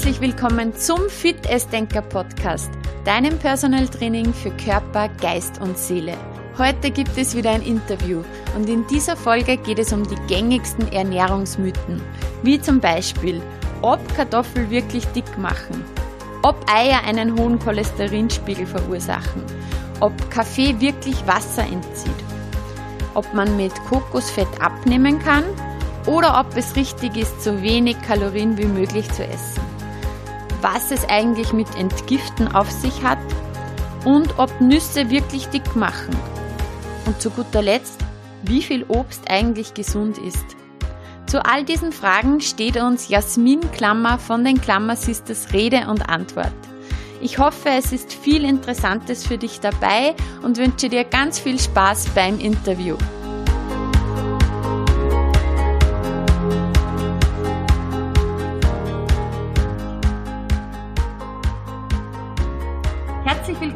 Herzlich willkommen zum Fit Denker Podcast, deinem Personal Training für Körper, Geist und Seele. Heute gibt es wieder ein Interview und in dieser Folge geht es um die gängigsten Ernährungsmythen, wie zum Beispiel, ob Kartoffeln wirklich dick machen, ob Eier einen hohen Cholesterinspiegel verursachen, ob Kaffee wirklich Wasser entzieht, ob man mit Kokosfett abnehmen kann oder ob es richtig ist, so wenig Kalorien wie möglich zu essen, was es eigentlich mit Entgiften auf sich hat und ob Nüsse wirklich dick machen und zu guter Letzt, wie viel Obst eigentlich gesund ist. Zu all diesen Fragen steht uns Jasmin Klammer von den Klammer Sisters Rede und Antwort. Ich hoffe, es ist viel Interessantes für dich dabei und wünsche dir ganz viel Spaß beim Interview.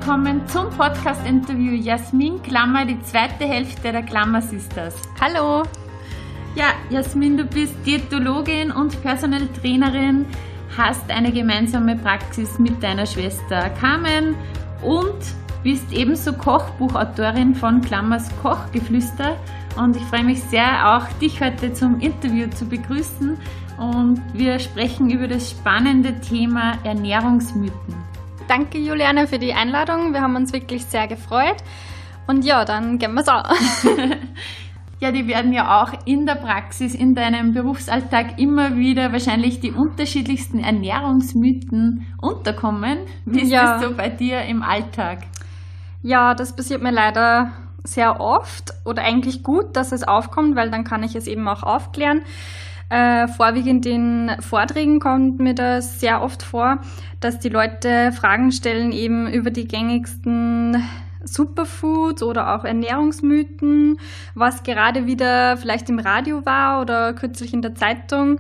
Willkommen zum Podcast-Interview Jasmin Klammer, die zweite Hälfte der Klammer Sisters. Hallo! Ja, Jasmin, du bist Diätologin und Personal Trainerin, hast eine gemeinsame Praxis mit deiner Schwester Carmen und bist ebenso Kochbuchautorin von Klammers Kochgeflüster. Und ich freue mich sehr, auch dich heute zum Interview zu begrüßen. Und wir sprechen über das spannende Thema Ernährungsmythen. Danke, Juliane, für die Einladung. Wir haben uns wirklich sehr gefreut. Und ja, dann gehen wir es auch. Ja, die werden ja auch in der Praxis, in deinem Berufsalltag immer wieder wahrscheinlich die unterschiedlichsten Ernährungsmythen unterkommen. Wie ist ja. das so bei dir im Alltag? Ja, das passiert mir leider sehr oft oder eigentlich gut, dass es aufkommt, weil dann kann ich es eben auch aufklären. Äh, vorwiegend in Vorträgen kommt mir das sehr oft vor, dass die Leute Fragen stellen eben über die gängigsten Superfoods oder auch Ernährungsmythen, was gerade wieder vielleicht im Radio war oder kürzlich in der Zeitung.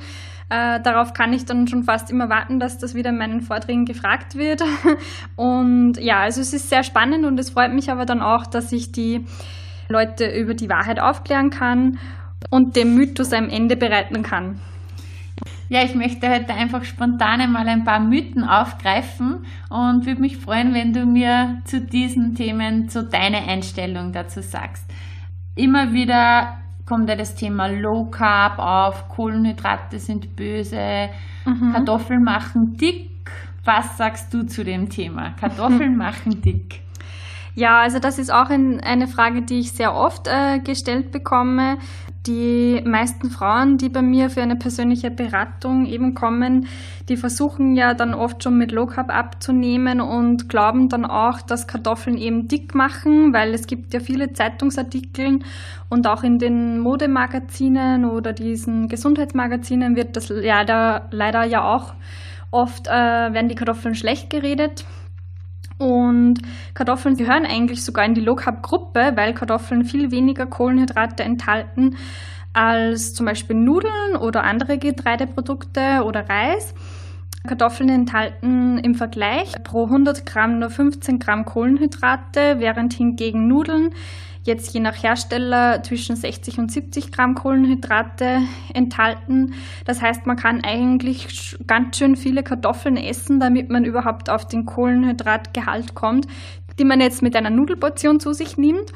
Äh, darauf kann ich dann schon fast immer warten, dass das wieder in meinen Vorträgen gefragt wird. Und ja, also es ist sehr spannend und es freut mich aber dann auch, dass ich die Leute über die Wahrheit aufklären kann und dem Mythos ein Ende bereiten kann. Ja, ich möchte heute einfach spontan einmal ein paar Mythen aufgreifen und würde mich freuen, wenn du mir zu diesen Themen so deine Einstellung dazu sagst. Immer wieder kommt ja das Thema Low Carb auf, Kohlenhydrate sind böse, mhm. Kartoffeln machen dick. Was sagst du zu dem Thema? Kartoffeln machen dick. Ja, also das ist auch ein, eine Frage, die ich sehr oft äh, gestellt bekomme. Die meisten Frauen, die bei mir für eine persönliche Beratung eben kommen, die versuchen ja dann oft schon mit Low Carb abzunehmen und glauben dann auch, dass Kartoffeln eben dick machen, weil es gibt ja viele Zeitungsartikel und auch in den Modemagazinen oder diesen Gesundheitsmagazinen wird das leider, leider ja auch oft, äh, werden die Kartoffeln schlecht geredet. Und Kartoffeln gehören eigentlich sogar in die Low Carb Gruppe, weil Kartoffeln viel weniger Kohlenhydrate enthalten als zum Beispiel Nudeln oder andere Getreideprodukte oder Reis. Kartoffeln enthalten im Vergleich pro 100 Gramm nur 15 Gramm Kohlenhydrate, während hingegen Nudeln jetzt je nach Hersteller zwischen 60 und 70 Gramm Kohlenhydrate enthalten. Das heißt, man kann eigentlich ganz schön viele Kartoffeln essen, damit man überhaupt auf den Kohlenhydratgehalt kommt, die man jetzt mit einer Nudelportion zu sich nimmt.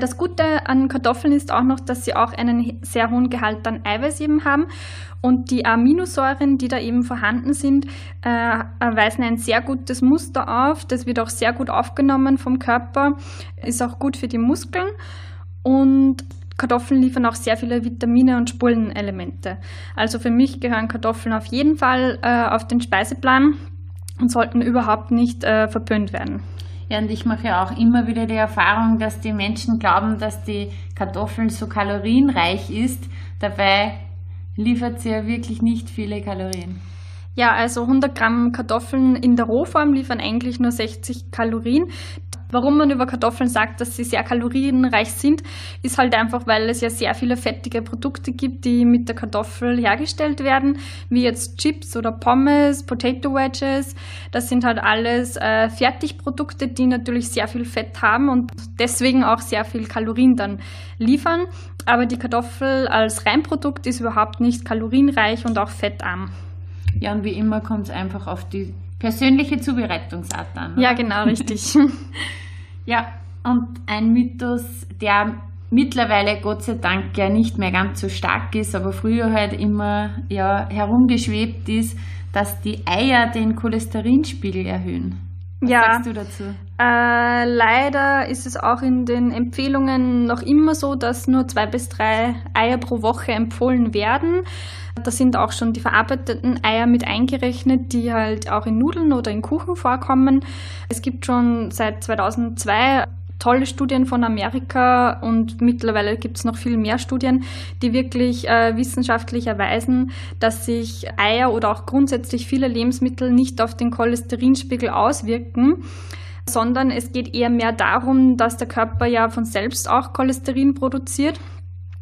Das Gute an Kartoffeln ist auch noch, dass sie auch einen sehr hohen Gehalt an Eiweiß eben haben. Und die Aminosäuren, die da eben vorhanden sind, äh, weisen ein sehr gutes Muster auf. Das wird auch sehr gut aufgenommen vom Körper, ist auch gut für die Muskeln. Und Kartoffeln liefern auch sehr viele Vitamine und Spurenelemente. Also für mich gehören Kartoffeln auf jeden Fall äh, auf den Speiseplan und sollten überhaupt nicht äh, verpönt werden. Und ich mache auch immer wieder die Erfahrung, dass die Menschen glauben, dass die Kartoffel so kalorienreich ist. Dabei liefert sie ja wirklich nicht viele Kalorien. Ja, also 100 Gramm Kartoffeln in der Rohform liefern eigentlich nur 60 Kalorien. Warum man über Kartoffeln sagt, dass sie sehr kalorienreich sind, ist halt einfach, weil es ja sehr viele fettige Produkte gibt, die mit der Kartoffel hergestellt werden, wie jetzt Chips oder Pommes, Potato Wedges. Das sind halt alles äh, Fertigprodukte, die natürlich sehr viel Fett haben und deswegen auch sehr viel Kalorien dann liefern. Aber die Kartoffel als Reinprodukt ist überhaupt nicht kalorienreich und auch fettarm. Ja, und wie immer kommt es einfach auf die persönliche Zubereitungsart an. Oder? Ja, genau, richtig. ja, und ein Mythos, der mittlerweile Gott sei Dank ja nicht mehr ganz so stark ist, aber früher halt immer ja, herumgeschwebt ist, dass die Eier den Cholesterinspiegel erhöhen. Was ja, sagst du dazu? Äh, leider ist es auch in den Empfehlungen noch immer so, dass nur zwei bis drei Eier pro Woche empfohlen werden. Da sind auch schon die verarbeiteten Eier mit eingerechnet, die halt auch in Nudeln oder in Kuchen vorkommen. Es gibt schon seit 2002 tolle Studien von Amerika und mittlerweile gibt es noch viel mehr Studien, die wirklich äh, wissenschaftlich erweisen, dass sich Eier oder auch grundsätzlich viele Lebensmittel nicht auf den Cholesterinspiegel auswirken sondern es geht eher mehr darum, dass der Körper ja von selbst auch Cholesterin produziert.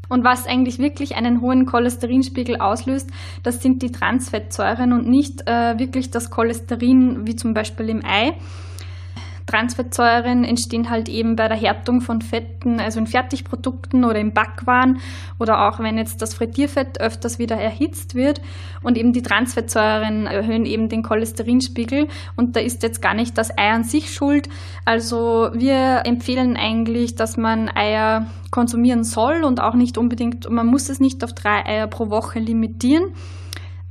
Und was eigentlich wirklich einen hohen Cholesterinspiegel auslöst, das sind die Transfettsäuren und nicht äh, wirklich das Cholesterin wie zum Beispiel im Ei. Transfettsäuren entstehen halt eben bei der Härtung von Fetten, also in Fertigprodukten oder im Backwaren oder auch wenn jetzt das Frittierfett öfters wieder erhitzt wird. Und eben die Transfettsäuren erhöhen eben den Cholesterinspiegel und da ist jetzt gar nicht das Ei an sich schuld. Also wir empfehlen eigentlich, dass man Eier konsumieren soll und auch nicht unbedingt, man muss es nicht auf drei Eier pro Woche limitieren.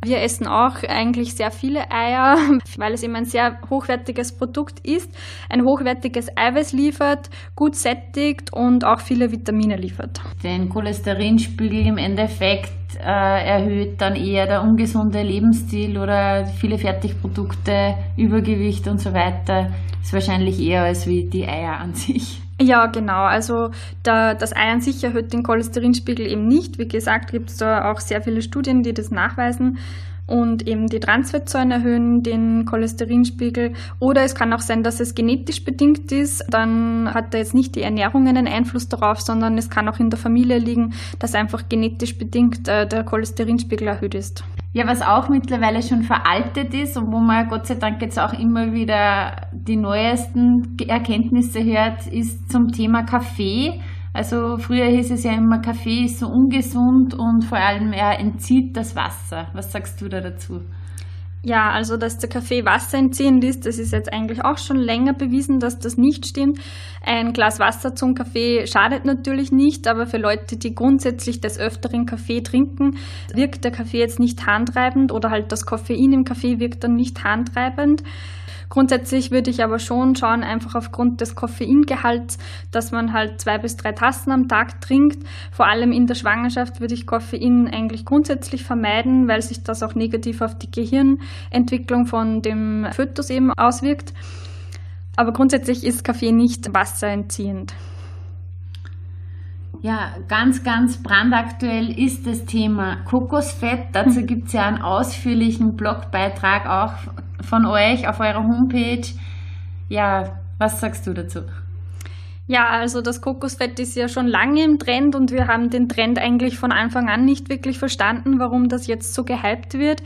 Wir essen auch eigentlich sehr viele Eier, weil es eben ein sehr hochwertiges Produkt ist, ein hochwertiges Eiweiß liefert, gut sättigt und auch viele Vitamine liefert. Den Cholesterinspiegel im Endeffekt äh, erhöht dann eher der ungesunde Lebensstil oder viele Fertigprodukte, Übergewicht und so weiter. Ist wahrscheinlich eher als wie die Eier an sich. Ja, genau. Also da, das Ei an sich erhöht den Cholesterinspiegel eben nicht. Wie gesagt, gibt es da auch sehr viele Studien, die das nachweisen. Und eben die Transfettsäuren erhöhen den Cholesterinspiegel. Oder es kann auch sein, dass es genetisch bedingt ist. Dann hat da jetzt nicht die Ernährung einen Einfluss darauf, sondern es kann auch in der Familie liegen, dass einfach genetisch bedingt äh, der Cholesterinspiegel erhöht ist. Ja, was auch mittlerweile schon veraltet ist und wo man Gott sei Dank jetzt auch immer wieder die neuesten Erkenntnisse hört, ist zum Thema Kaffee. Also früher hieß es ja immer, Kaffee ist so ungesund und vor allem er entzieht das Wasser. Was sagst du da dazu? Ja, also dass der Kaffee wasserentziehend ist, das ist jetzt eigentlich auch schon länger bewiesen, dass das nicht stimmt. Ein Glas Wasser zum Kaffee schadet natürlich nicht, aber für Leute, die grundsätzlich des Öfteren Kaffee trinken, wirkt der Kaffee jetzt nicht handtreibend oder halt das Koffein im Kaffee wirkt dann nicht handtreibend. Grundsätzlich würde ich aber schon schauen, einfach aufgrund des Koffeingehalts, dass man halt zwei bis drei Tassen am Tag trinkt. Vor allem in der Schwangerschaft würde ich Koffein eigentlich grundsätzlich vermeiden, weil sich das auch negativ auf die Gehirnentwicklung von dem Fötus eben auswirkt. Aber grundsätzlich ist Kaffee nicht wasserentziehend. Ja, ganz, ganz brandaktuell ist das Thema Kokosfett. Dazu gibt es ja einen ausführlichen Blogbeitrag auch von euch auf eurer Homepage. Ja, was sagst du dazu? Ja, also das Kokosfett ist ja schon lange im Trend und wir haben den Trend eigentlich von Anfang an nicht wirklich verstanden, warum das jetzt so gehypt wird.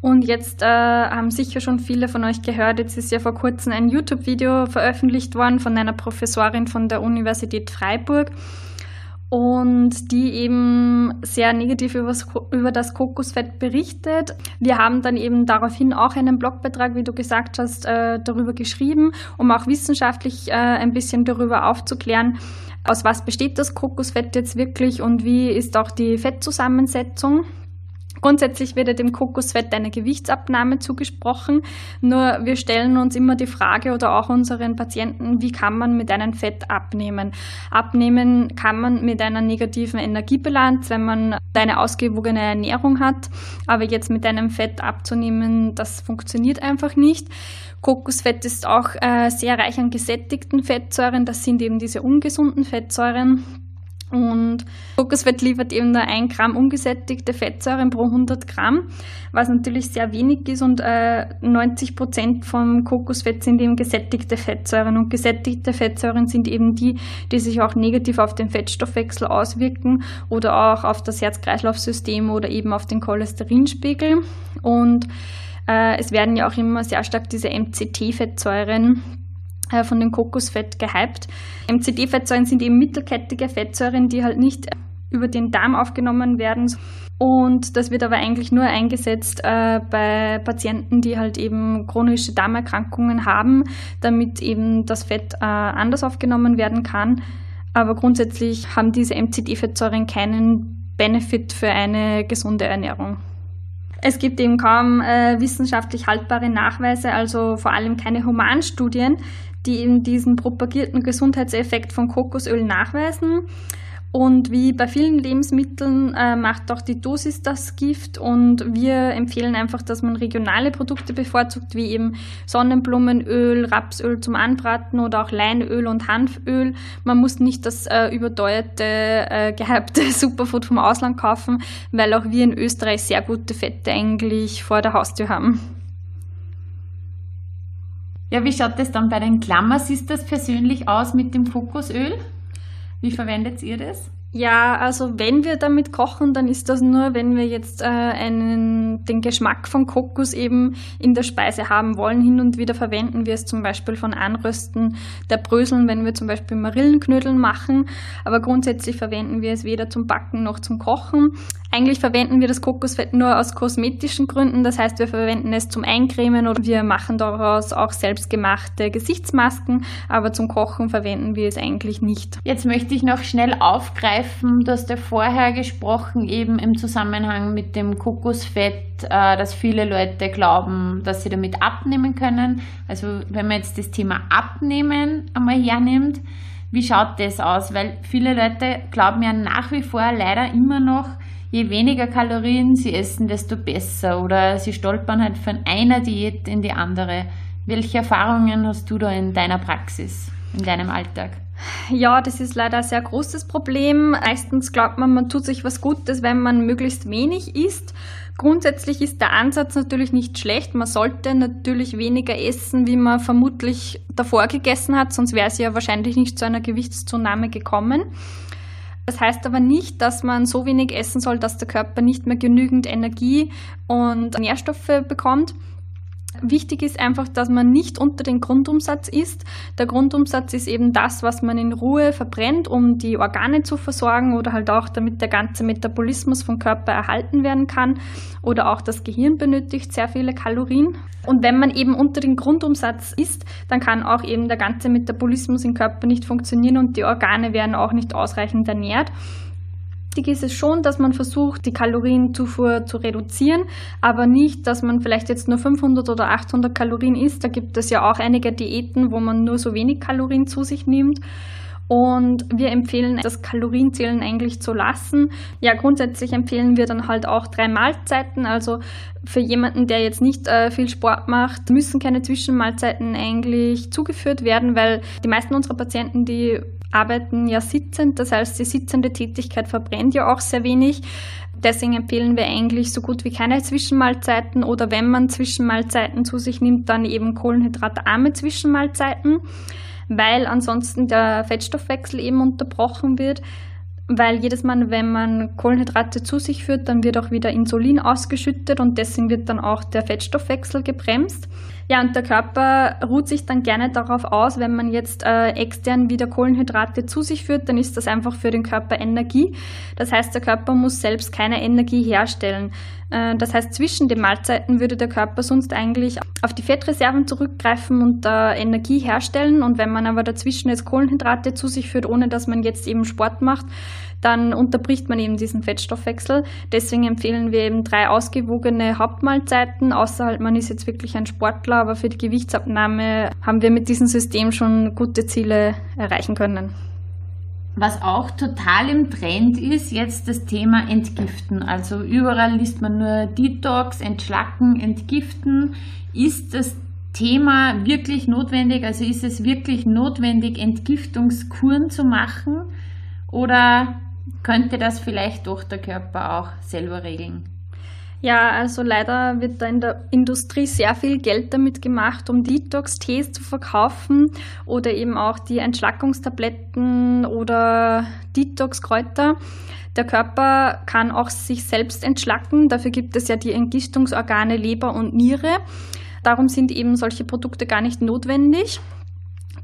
Und jetzt äh, haben sicher schon viele von euch gehört, jetzt ist ja vor kurzem ein YouTube-Video veröffentlicht worden von einer Professorin von der Universität Freiburg und die eben sehr negativ über das Kokosfett berichtet. Wir haben dann eben daraufhin auch einen Blogbeitrag, wie du gesagt hast, äh, darüber geschrieben, um auch wissenschaftlich äh, ein bisschen darüber aufzuklären, aus was besteht das Kokosfett jetzt wirklich und wie ist auch die Fettzusammensetzung. Grundsätzlich wird dem Kokosfett eine Gewichtsabnahme zugesprochen. Nur wir stellen uns immer die Frage oder auch unseren Patienten, wie kann man mit einem Fett abnehmen? Abnehmen kann man mit einer negativen Energiebilanz, wenn man eine ausgewogene Ernährung hat. Aber jetzt mit einem Fett abzunehmen, das funktioniert einfach nicht. Kokosfett ist auch äh, sehr reich an gesättigten Fettsäuren. Das sind eben diese ungesunden Fettsäuren. Und Kokosfett liefert eben nur ein Gramm ungesättigte Fettsäuren pro 100 Gramm, was natürlich sehr wenig ist und äh, 90 Prozent vom Kokosfett sind eben gesättigte Fettsäuren. Und gesättigte Fettsäuren sind eben die, die sich auch negativ auf den Fettstoffwechsel auswirken oder auch auf das Herz-Kreislauf-System oder eben auf den Cholesterinspiegel. Und äh, es werden ja auch immer sehr stark diese MCT-Fettsäuren von dem Kokosfett gehypt. MCT-Fettsäuren sind eben mittelkettige Fettsäuren, die halt nicht über den Darm aufgenommen werden, Und das wird aber eigentlich nur eingesetzt äh, bei Patienten, die halt eben chronische Darmerkrankungen haben, damit eben das Fett äh, anders aufgenommen werden kann. Aber grundsätzlich haben diese MCT-Fettsäuren keinen Benefit für eine gesunde Ernährung. Es gibt eben kaum äh, wissenschaftlich haltbare Nachweise, also vor allem keine Humanstudien, die eben diesen propagierten Gesundheitseffekt von Kokosöl nachweisen. Und wie bei vielen Lebensmitteln äh, macht auch die Dosis das Gift und wir empfehlen einfach, dass man regionale Produkte bevorzugt, wie eben Sonnenblumenöl, Rapsöl zum Anbraten oder auch Leinöl und Hanföl. Man muss nicht das äh, überteuerte, äh, gehypte Superfood vom Ausland kaufen, weil auch wir in Österreich sehr gute Fette eigentlich vor der Haustür haben. Ja, wie schaut das dann bei den Klammers? Ist das persönlich aus mit dem Kokosöl? Wie verwendet ihr das? Ja, also wenn wir damit kochen, dann ist das nur, wenn wir jetzt äh, einen, den Geschmack von Kokos eben in der Speise haben wollen. Hin und wieder verwenden wir es zum Beispiel von Anrösten der Bröseln, wenn wir zum Beispiel Marillenknödeln machen. Aber grundsätzlich verwenden wir es weder zum Backen noch zum Kochen. Eigentlich verwenden wir das Kokosfett nur aus kosmetischen Gründen. Das heißt, wir verwenden es zum Eincremen oder wir machen daraus auch selbstgemachte Gesichtsmasken. Aber zum Kochen verwenden wir es eigentlich nicht. Jetzt möchte ich noch schnell aufgreifen. Hast ja vorher gesprochen, eben im Zusammenhang mit dem Kokosfett, äh, dass viele Leute glauben, dass sie damit abnehmen können. Also wenn man jetzt das Thema Abnehmen einmal hernimmt, wie schaut das aus? Weil viele Leute glauben ja nach wie vor leider immer noch, je weniger Kalorien sie essen, desto besser. Oder sie stolpern halt von einer Diät in die andere. Welche Erfahrungen hast du da in deiner Praxis, in deinem Alltag? Ja, das ist leider ein sehr großes Problem. Meistens glaubt man, man tut sich was Gutes, wenn man möglichst wenig isst. Grundsätzlich ist der Ansatz natürlich nicht schlecht. Man sollte natürlich weniger essen, wie man vermutlich davor gegessen hat, sonst wäre es ja wahrscheinlich nicht zu einer Gewichtszunahme gekommen. Das heißt aber nicht, dass man so wenig essen soll, dass der Körper nicht mehr genügend Energie und Nährstoffe bekommt. Wichtig ist einfach, dass man nicht unter den Grundumsatz isst. Der Grundumsatz ist eben das, was man in Ruhe verbrennt, um die Organe zu versorgen oder halt auch, damit der ganze Metabolismus vom Körper erhalten werden kann. Oder auch das Gehirn benötigt sehr viele Kalorien. Und wenn man eben unter den Grundumsatz isst, dann kann auch eben der ganze Metabolismus im Körper nicht funktionieren und die Organe werden auch nicht ausreichend ernährt wichtig ist es schon, dass man versucht, die Kalorienzufuhr zu reduzieren, aber nicht, dass man vielleicht jetzt nur 500 oder 800 Kalorien isst. Da gibt es ja auch einige Diäten, wo man nur so wenig Kalorien zu sich nimmt. Und wir empfehlen, das Kalorienzählen eigentlich zu lassen. Ja, grundsätzlich empfehlen wir dann halt auch drei Mahlzeiten. Also für jemanden, der jetzt nicht äh, viel Sport macht, müssen keine Zwischenmahlzeiten eigentlich zugeführt werden, weil die meisten unserer Patienten, die arbeiten ja sitzend. Das heißt, die sitzende Tätigkeit verbrennt ja auch sehr wenig. Deswegen empfehlen wir eigentlich so gut wie keine Zwischenmahlzeiten oder wenn man Zwischenmahlzeiten zu sich nimmt, dann eben kohlenhydratarme Zwischenmahlzeiten, weil ansonsten der Fettstoffwechsel eben unterbrochen wird. Weil jedes Mal, wenn man Kohlenhydrate zu sich führt, dann wird auch wieder Insulin ausgeschüttet und deswegen wird dann auch der Fettstoffwechsel gebremst. Ja, und der Körper ruht sich dann gerne darauf aus, wenn man jetzt äh, extern wieder Kohlenhydrate zu sich führt, dann ist das einfach für den Körper Energie. Das heißt, der Körper muss selbst keine Energie herstellen. Äh, das heißt, zwischen den Mahlzeiten würde der Körper sonst eigentlich auf die Fettreserven zurückgreifen und äh, Energie herstellen. Und wenn man aber dazwischen jetzt Kohlenhydrate zu sich führt, ohne dass man jetzt eben Sport macht, dann unterbricht man eben diesen Fettstoffwechsel. Deswegen empfehlen wir eben drei ausgewogene Hauptmahlzeiten, außer halt man ist jetzt wirklich ein Sportler, aber für die Gewichtsabnahme haben wir mit diesem System schon gute Ziele erreichen können. Was auch total im Trend ist, jetzt das Thema Entgiften. Also überall liest man nur Detox, Entschlacken, Entgiften. Ist das Thema wirklich notwendig? Also ist es wirklich notwendig, Entgiftungskuren zu machen? Oder könnte das vielleicht doch der Körper auch selber regeln? Ja, also leider wird da in der Industrie sehr viel Geld damit gemacht, um Detox-Tees zu verkaufen oder eben auch die Entschlackungstabletten oder Detox-Kräuter. Der Körper kann auch sich selbst entschlacken. Dafür gibt es ja die Entgiftungsorgane Leber und Niere. Darum sind eben solche Produkte gar nicht notwendig.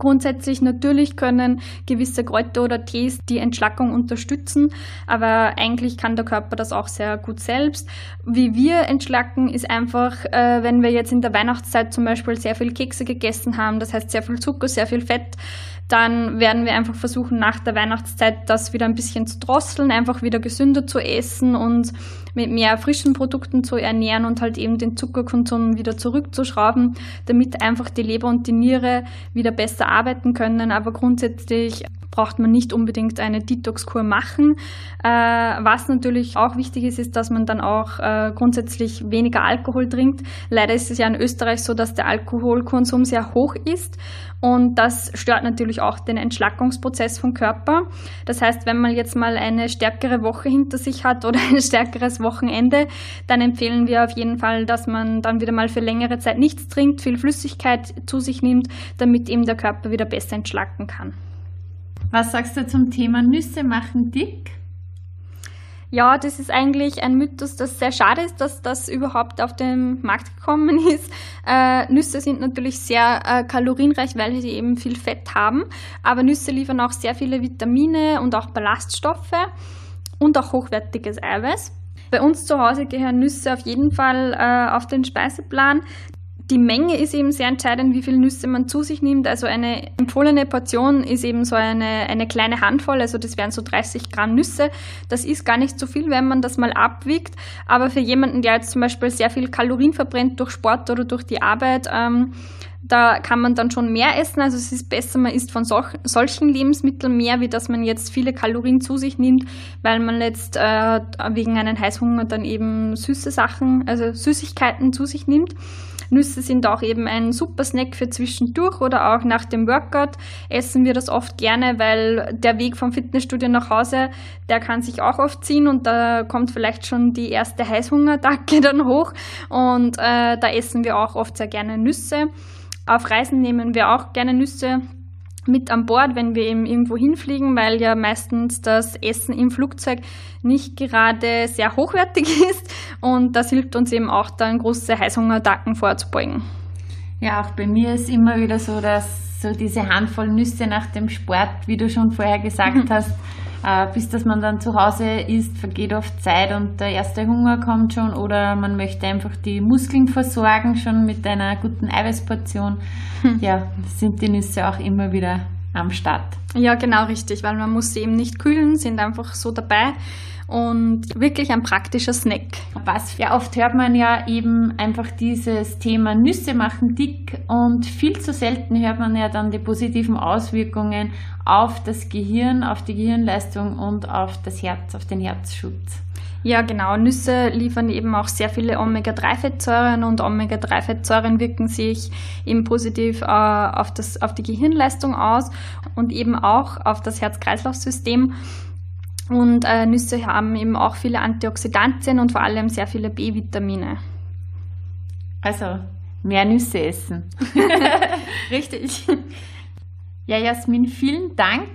Grundsätzlich natürlich können gewisse Kräuter oder Tees die Entschlackung unterstützen, aber eigentlich kann der Körper das auch sehr gut selbst. Wie wir entschlacken, ist einfach, äh, wenn wir jetzt in der Weihnachtszeit zum Beispiel sehr viel Kekse gegessen haben, das heißt sehr viel Zucker, sehr viel Fett, dann werden wir einfach versuchen, nach der Weihnachtszeit das wieder ein bisschen zu drosseln, einfach wieder gesünder zu essen und mit mehr frischen Produkten zu ernähren und halt eben den Zuckerkonsum wieder zurückzuschrauben, damit einfach die Leber und die Niere wieder besser arbeiten können. Aber grundsätzlich braucht man nicht unbedingt eine Detox-Kur machen. Äh, was natürlich auch wichtig ist, ist, dass man dann auch äh, grundsätzlich weniger Alkohol trinkt. Leider ist es ja in Österreich so, dass der Alkoholkonsum sehr hoch ist und das stört natürlich auch den Entschlackungsprozess vom Körper. Das heißt, wenn man jetzt mal eine stärkere Woche hinter sich hat oder ein stärkeres Wochenende, dann empfehlen wir auf jeden Fall, dass man dann wieder mal für längere Zeit nichts trinkt, viel Flüssigkeit zu sich nimmt, damit eben der Körper wieder besser entschlacken kann. Was sagst du zum Thema Nüsse machen dick? Ja, das ist eigentlich ein Mythos, das sehr schade ist, dass das überhaupt auf den Markt gekommen ist. Äh, Nüsse sind natürlich sehr äh, kalorienreich, weil sie eben viel Fett haben, aber Nüsse liefern auch sehr viele Vitamine und auch Ballaststoffe und auch hochwertiges Eiweiß. Bei uns zu Hause gehören Nüsse auf jeden Fall äh, auf den Speiseplan die Menge ist eben sehr entscheidend, wie viele Nüsse man zu sich nimmt. Also eine empfohlene Portion ist eben so eine, eine kleine Handvoll, also das wären so 30 Gramm Nüsse. Das ist gar nicht so viel, wenn man das mal abwiegt. Aber für jemanden, der jetzt zum Beispiel sehr viel Kalorien verbrennt durch Sport oder durch die Arbeit, ähm, da kann man dann schon mehr essen. Also es ist besser, man isst von solch, solchen Lebensmitteln mehr, wie dass man jetzt viele Kalorien zu sich nimmt, weil man jetzt äh, wegen einem Heißhunger dann eben süße Sachen, also Süßigkeiten zu sich nimmt. Nüsse sind auch eben ein super Snack für zwischendurch oder auch nach dem Workout. Essen wir das oft gerne, weil der Weg vom Fitnessstudio nach Hause, der kann sich auch oft ziehen und da kommt vielleicht schon die erste Heißhungerdacke dann hoch. Und äh, da essen wir auch oft sehr gerne Nüsse. Auf Reisen nehmen wir auch gerne Nüsse mit an Bord, wenn wir eben irgendwo hinfliegen, weil ja meistens das Essen im Flugzeug nicht gerade sehr hochwertig ist und das hilft uns eben auch dann große Heißhungerattacken vorzubeugen. Ja, auch bei mir ist immer wieder so, dass so diese Handvoll Nüsse nach dem Sport, wie du schon vorher gesagt hast, bis dass man dann zu Hause ist, vergeht oft Zeit und der erste Hunger kommt schon oder man möchte einfach die Muskeln versorgen, schon mit einer guten Eiweißportion. Hm. Ja, sind die Nüsse auch immer wieder am Start. Ja, genau richtig, weil man muss sie eben nicht kühlen, sind einfach so dabei und wirklich ein praktischer Snack. Was ja oft hört man ja eben einfach dieses Thema Nüsse machen dick und viel zu selten hört man ja dann die positiven Auswirkungen auf das Gehirn, auf die Gehirnleistung und auf das Herz, auf den Herzschutz. Ja, genau. Nüsse liefern eben auch sehr viele Omega-3-Fettsäuren und Omega-3-Fettsäuren wirken sich eben positiv äh, auf, das, auf die Gehirnleistung aus und eben auch auf das Herz-Kreislauf-System. Und äh, Nüsse haben eben auch viele Antioxidantien und vor allem sehr viele B-Vitamine. Also mehr Nüsse essen. Richtig. Ja, Jasmin, vielen Dank.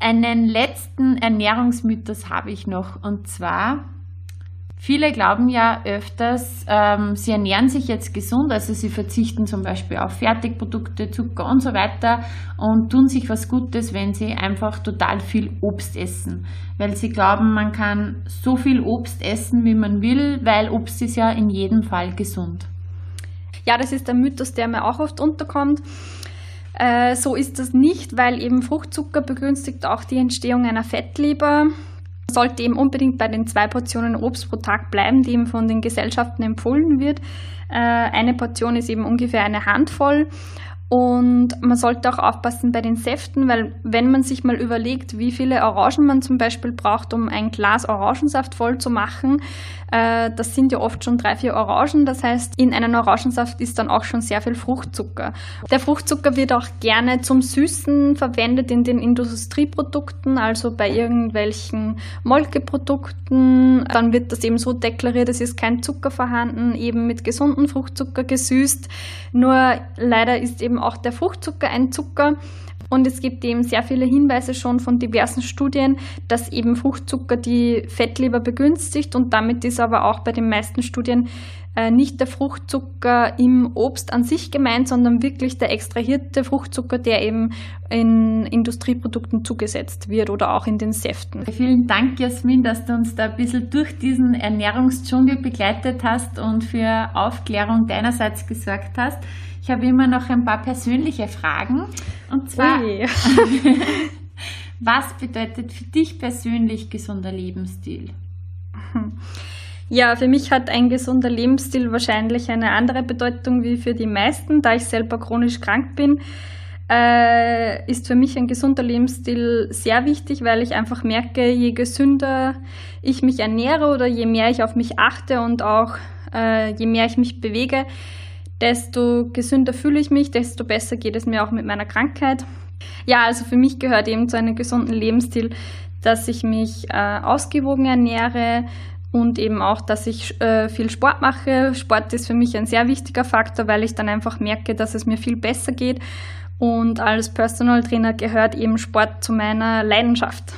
Einen letzten Ernährungsmythos habe ich noch und zwar Viele glauben ja öfters, ähm, sie ernähren sich jetzt gesund, also sie verzichten zum Beispiel auf Fertigprodukte, Zucker und so weiter und tun sich was Gutes, wenn sie einfach total viel Obst essen. Weil sie glauben, man kann so viel Obst essen, wie man will, weil Obst ist ja in jedem Fall gesund. Ja, das ist der Mythos, der mir auch oft unterkommt. Äh, so ist das nicht, weil eben Fruchtzucker begünstigt auch die Entstehung einer Fettleber sollte eben unbedingt bei den zwei Portionen Obst pro Tag bleiben, die eben von den Gesellschaften empfohlen wird. Äh, eine Portion ist eben ungefähr eine Handvoll. Und man sollte auch aufpassen bei den Säften, weil wenn man sich mal überlegt, wie viele Orangen man zum Beispiel braucht, um ein Glas Orangensaft voll zu machen, äh, das sind ja oft schon drei, vier Orangen. Das heißt, in einem Orangensaft ist dann auch schon sehr viel Fruchtzucker. Der Fruchtzucker wird auch gerne zum Süßen verwendet in den Industrieprodukten, also bei irgendwelchen Molkeprodukten. Dann wird das eben so deklariert, es ist kein Zucker vorhanden, eben mit gesundem Fruchtzucker gesüßt. Nur leider ist eben auch der Fruchtzucker ein Zucker. Und es gibt eben sehr viele Hinweise schon von diversen Studien, dass eben Fruchtzucker die Fettleber begünstigt und damit ist aber auch bei den meisten Studien äh, nicht der Fruchtzucker im Obst an sich gemeint, sondern wirklich der extrahierte Fruchtzucker, der eben in Industrieprodukten zugesetzt wird oder auch in den Säften. Vielen Dank, Jasmin, dass du uns da ein bisschen durch diesen Ernährungsdschungel begleitet hast und für Aufklärung deinerseits gesorgt hast. Ich habe immer noch ein paar persönliche Fragen. Und zwar, was bedeutet für dich persönlich gesunder Lebensstil? Ja, für mich hat ein gesunder Lebensstil wahrscheinlich eine andere Bedeutung wie für die meisten, da ich selber chronisch krank bin. Äh, ist für mich ein gesunder Lebensstil sehr wichtig, weil ich einfach merke, je gesünder ich mich ernähre oder je mehr ich auf mich achte und auch äh, je mehr ich mich bewege, desto gesünder fühle ich mich, desto besser geht es mir auch mit meiner Krankheit. Ja, also für mich gehört eben zu einem gesunden Lebensstil, dass ich mich äh, ausgewogen ernähre, und eben auch, dass ich äh, viel Sport mache. Sport ist für mich ein sehr wichtiger Faktor, weil ich dann einfach merke, dass es mir viel besser geht. Und als Personal Trainer gehört eben Sport zu meiner Leidenschaft.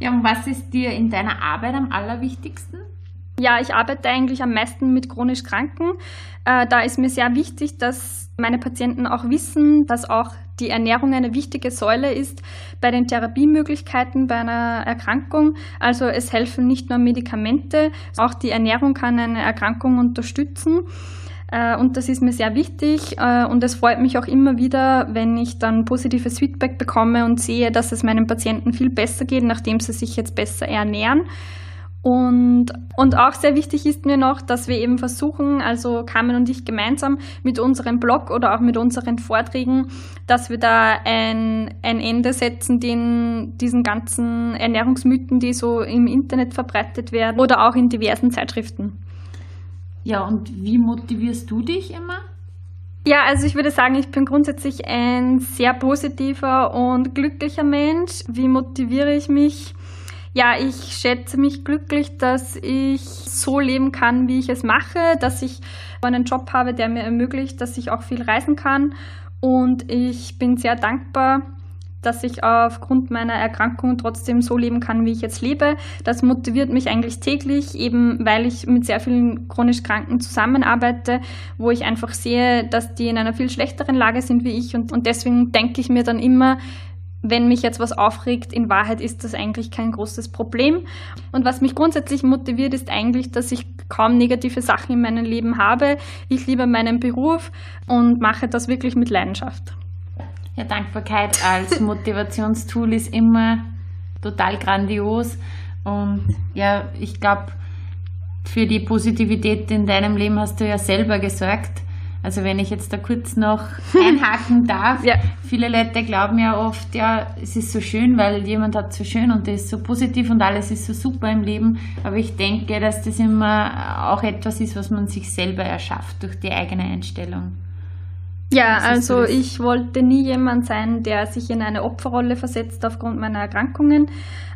Ja, und was ist dir in deiner Arbeit am allerwichtigsten? Ja, ich arbeite eigentlich am meisten mit chronisch Kranken. Äh, da ist mir sehr wichtig, dass meine Patienten auch wissen, dass auch die Ernährung eine wichtige Säule ist bei den Therapiemöglichkeiten bei einer Erkrankung. Also es helfen nicht nur Medikamente, auch die Ernährung kann eine Erkrankung unterstützen. Äh, und das ist mir sehr wichtig äh, und es freut mich auch immer wieder, wenn ich dann positives Feedback bekomme und sehe, dass es meinen Patienten viel besser geht, nachdem sie sich jetzt besser ernähren. Und, und auch sehr wichtig ist mir noch, dass wir eben versuchen, also Carmen und ich gemeinsam mit unserem Blog oder auch mit unseren Vorträgen, dass wir da ein, ein Ende setzen den, diesen ganzen Ernährungsmythen, die so im Internet verbreitet werden oder auch in diversen Zeitschriften. Ja, und wie motivierst du dich immer? Ja, also ich würde sagen, ich bin grundsätzlich ein sehr positiver und glücklicher Mensch. Wie motiviere ich mich? Ja, ich schätze mich glücklich, dass ich so leben kann, wie ich es mache, dass ich einen Job habe, der mir ermöglicht, dass ich auch viel reisen kann. Und ich bin sehr dankbar, dass ich aufgrund meiner Erkrankung trotzdem so leben kann, wie ich jetzt lebe. Das motiviert mich eigentlich täglich, eben weil ich mit sehr vielen chronisch Kranken zusammenarbeite, wo ich einfach sehe, dass die in einer viel schlechteren Lage sind wie ich. Und, und deswegen denke ich mir dann immer, wenn mich jetzt was aufregt, in Wahrheit ist das eigentlich kein großes Problem. Und was mich grundsätzlich motiviert, ist eigentlich, dass ich kaum negative Sachen in meinem Leben habe. Ich liebe meinen Beruf und mache das wirklich mit Leidenschaft. Ja, Dankbarkeit als Motivationstool ist immer total grandios. Und ja, ich glaube, für die Positivität in deinem Leben hast du ja selber gesorgt. Also wenn ich jetzt da kurz noch einhaken darf, ja. viele Leute glauben ja oft, ja, es ist so schön, weil jemand hat so schön und das ist so positiv und alles ist so super im Leben. Aber ich denke, dass das immer auch etwas ist, was man sich selber erschafft durch die eigene Einstellung. Ja, also ich wollte nie jemand sein, der sich in eine Opferrolle versetzt aufgrund meiner Erkrankungen.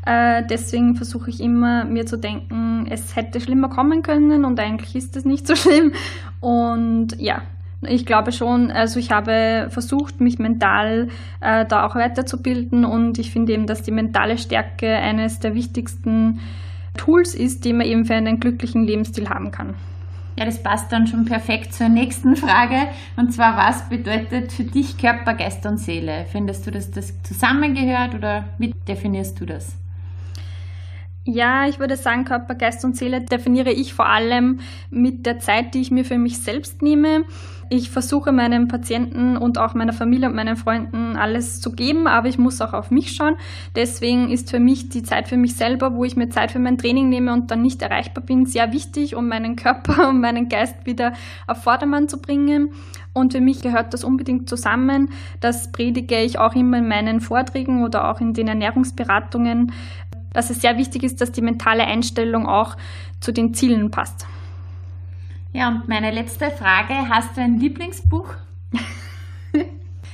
Äh, deswegen versuche ich immer, mir zu denken, es hätte schlimmer kommen können und eigentlich ist es nicht so schlimm. Und ja, ich glaube schon, also ich habe versucht, mich mental äh, da auch weiterzubilden und ich finde eben, dass die mentale Stärke eines der wichtigsten Tools ist, die man eben für einen glücklichen Lebensstil haben kann. Ja, das passt dann schon perfekt zur nächsten Frage. Und zwar, was bedeutet für dich Körper, Geist und Seele? Findest du, dass das zusammengehört oder wie definierst du das? Ja, ich würde sagen, Körper, Geist und Seele definiere ich vor allem mit der Zeit, die ich mir für mich selbst nehme. Ich versuche meinen Patienten und auch meiner Familie und meinen Freunden alles zu geben, aber ich muss auch auf mich schauen. Deswegen ist für mich die Zeit für mich selber, wo ich mir Zeit für mein Training nehme und dann nicht erreichbar bin, sehr wichtig, um meinen Körper und meinen Geist wieder auf Vordermann zu bringen. Und für mich gehört das unbedingt zusammen. Das predige ich auch immer in meinen Vorträgen oder auch in den Ernährungsberatungen, dass es sehr wichtig ist, dass die mentale Einstellung auch zu den Zielen passt. Ja, und meine letzte Frage, hast du ein Lieblingsbuch?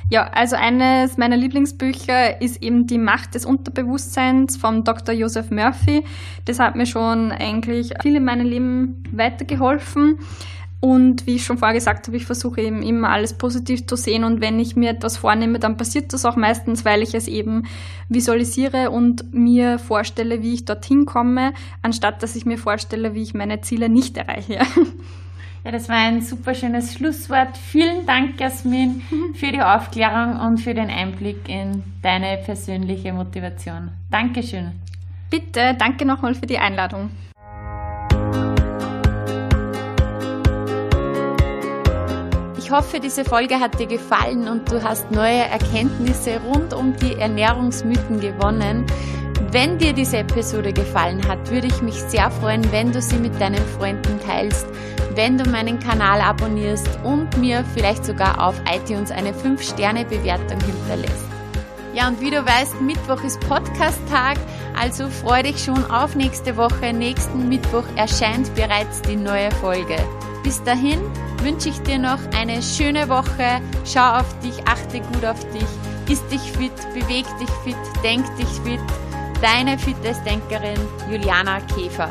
ja, also eines meiner Lieblingsbücher ist eben Die Macht des Unterbewusstseins von Dr. Joseph Murphy. Das hat mir schon eigentlich viel in meinem Leben weitergeholfen. Und wie ich schon vorher gesagt habe, ich versuche eben immer alles positiv zu sehen und wenn ich mir etwas vornehme, dann passiert das auch meistens, weil ich es eben visualisiere und mir vorstelle, wie ich dorthin komme, anstatt dass ich mir vorstelle, wie ich meine Ziele nicht erreiche. Ja, das war ein super schönes Schlusswort. Vielen Dank, Jasmin, für die Aufklärung und für den Einblick in deine persönliche Motivation. Dankeschön. Bitte, danke nochmal für die Einladung. Ich hoffe, diese Folge hat dir gefallen und du hast neue Erkenntnisse rund um die Ernährungsmythen gewonnen. Wenn dir diese Episode gefallen hat, würde ich mich sehr freuen, wenn du sie mit deinen Freunden teilst, wenn du meinen Kanal abonnierst und mir vielleicht sogar auf iTunes eine 5-Sterne-Bewertung hinterlässt. Ja, und wie du weißt, Mittwoch ist Podcast-Tag, also freu dich schon auf nächste Woche. Nächsten Mittwoch erscheint bereits die neue Folge. Bis dahin wünsche ich dir noch eine schöne Woche. Schau auf dich, achte gut auf dich, isst dich fit, beweg dich fit, denk dich fit. Deine Fitnessdenkerin Juliana Käfer.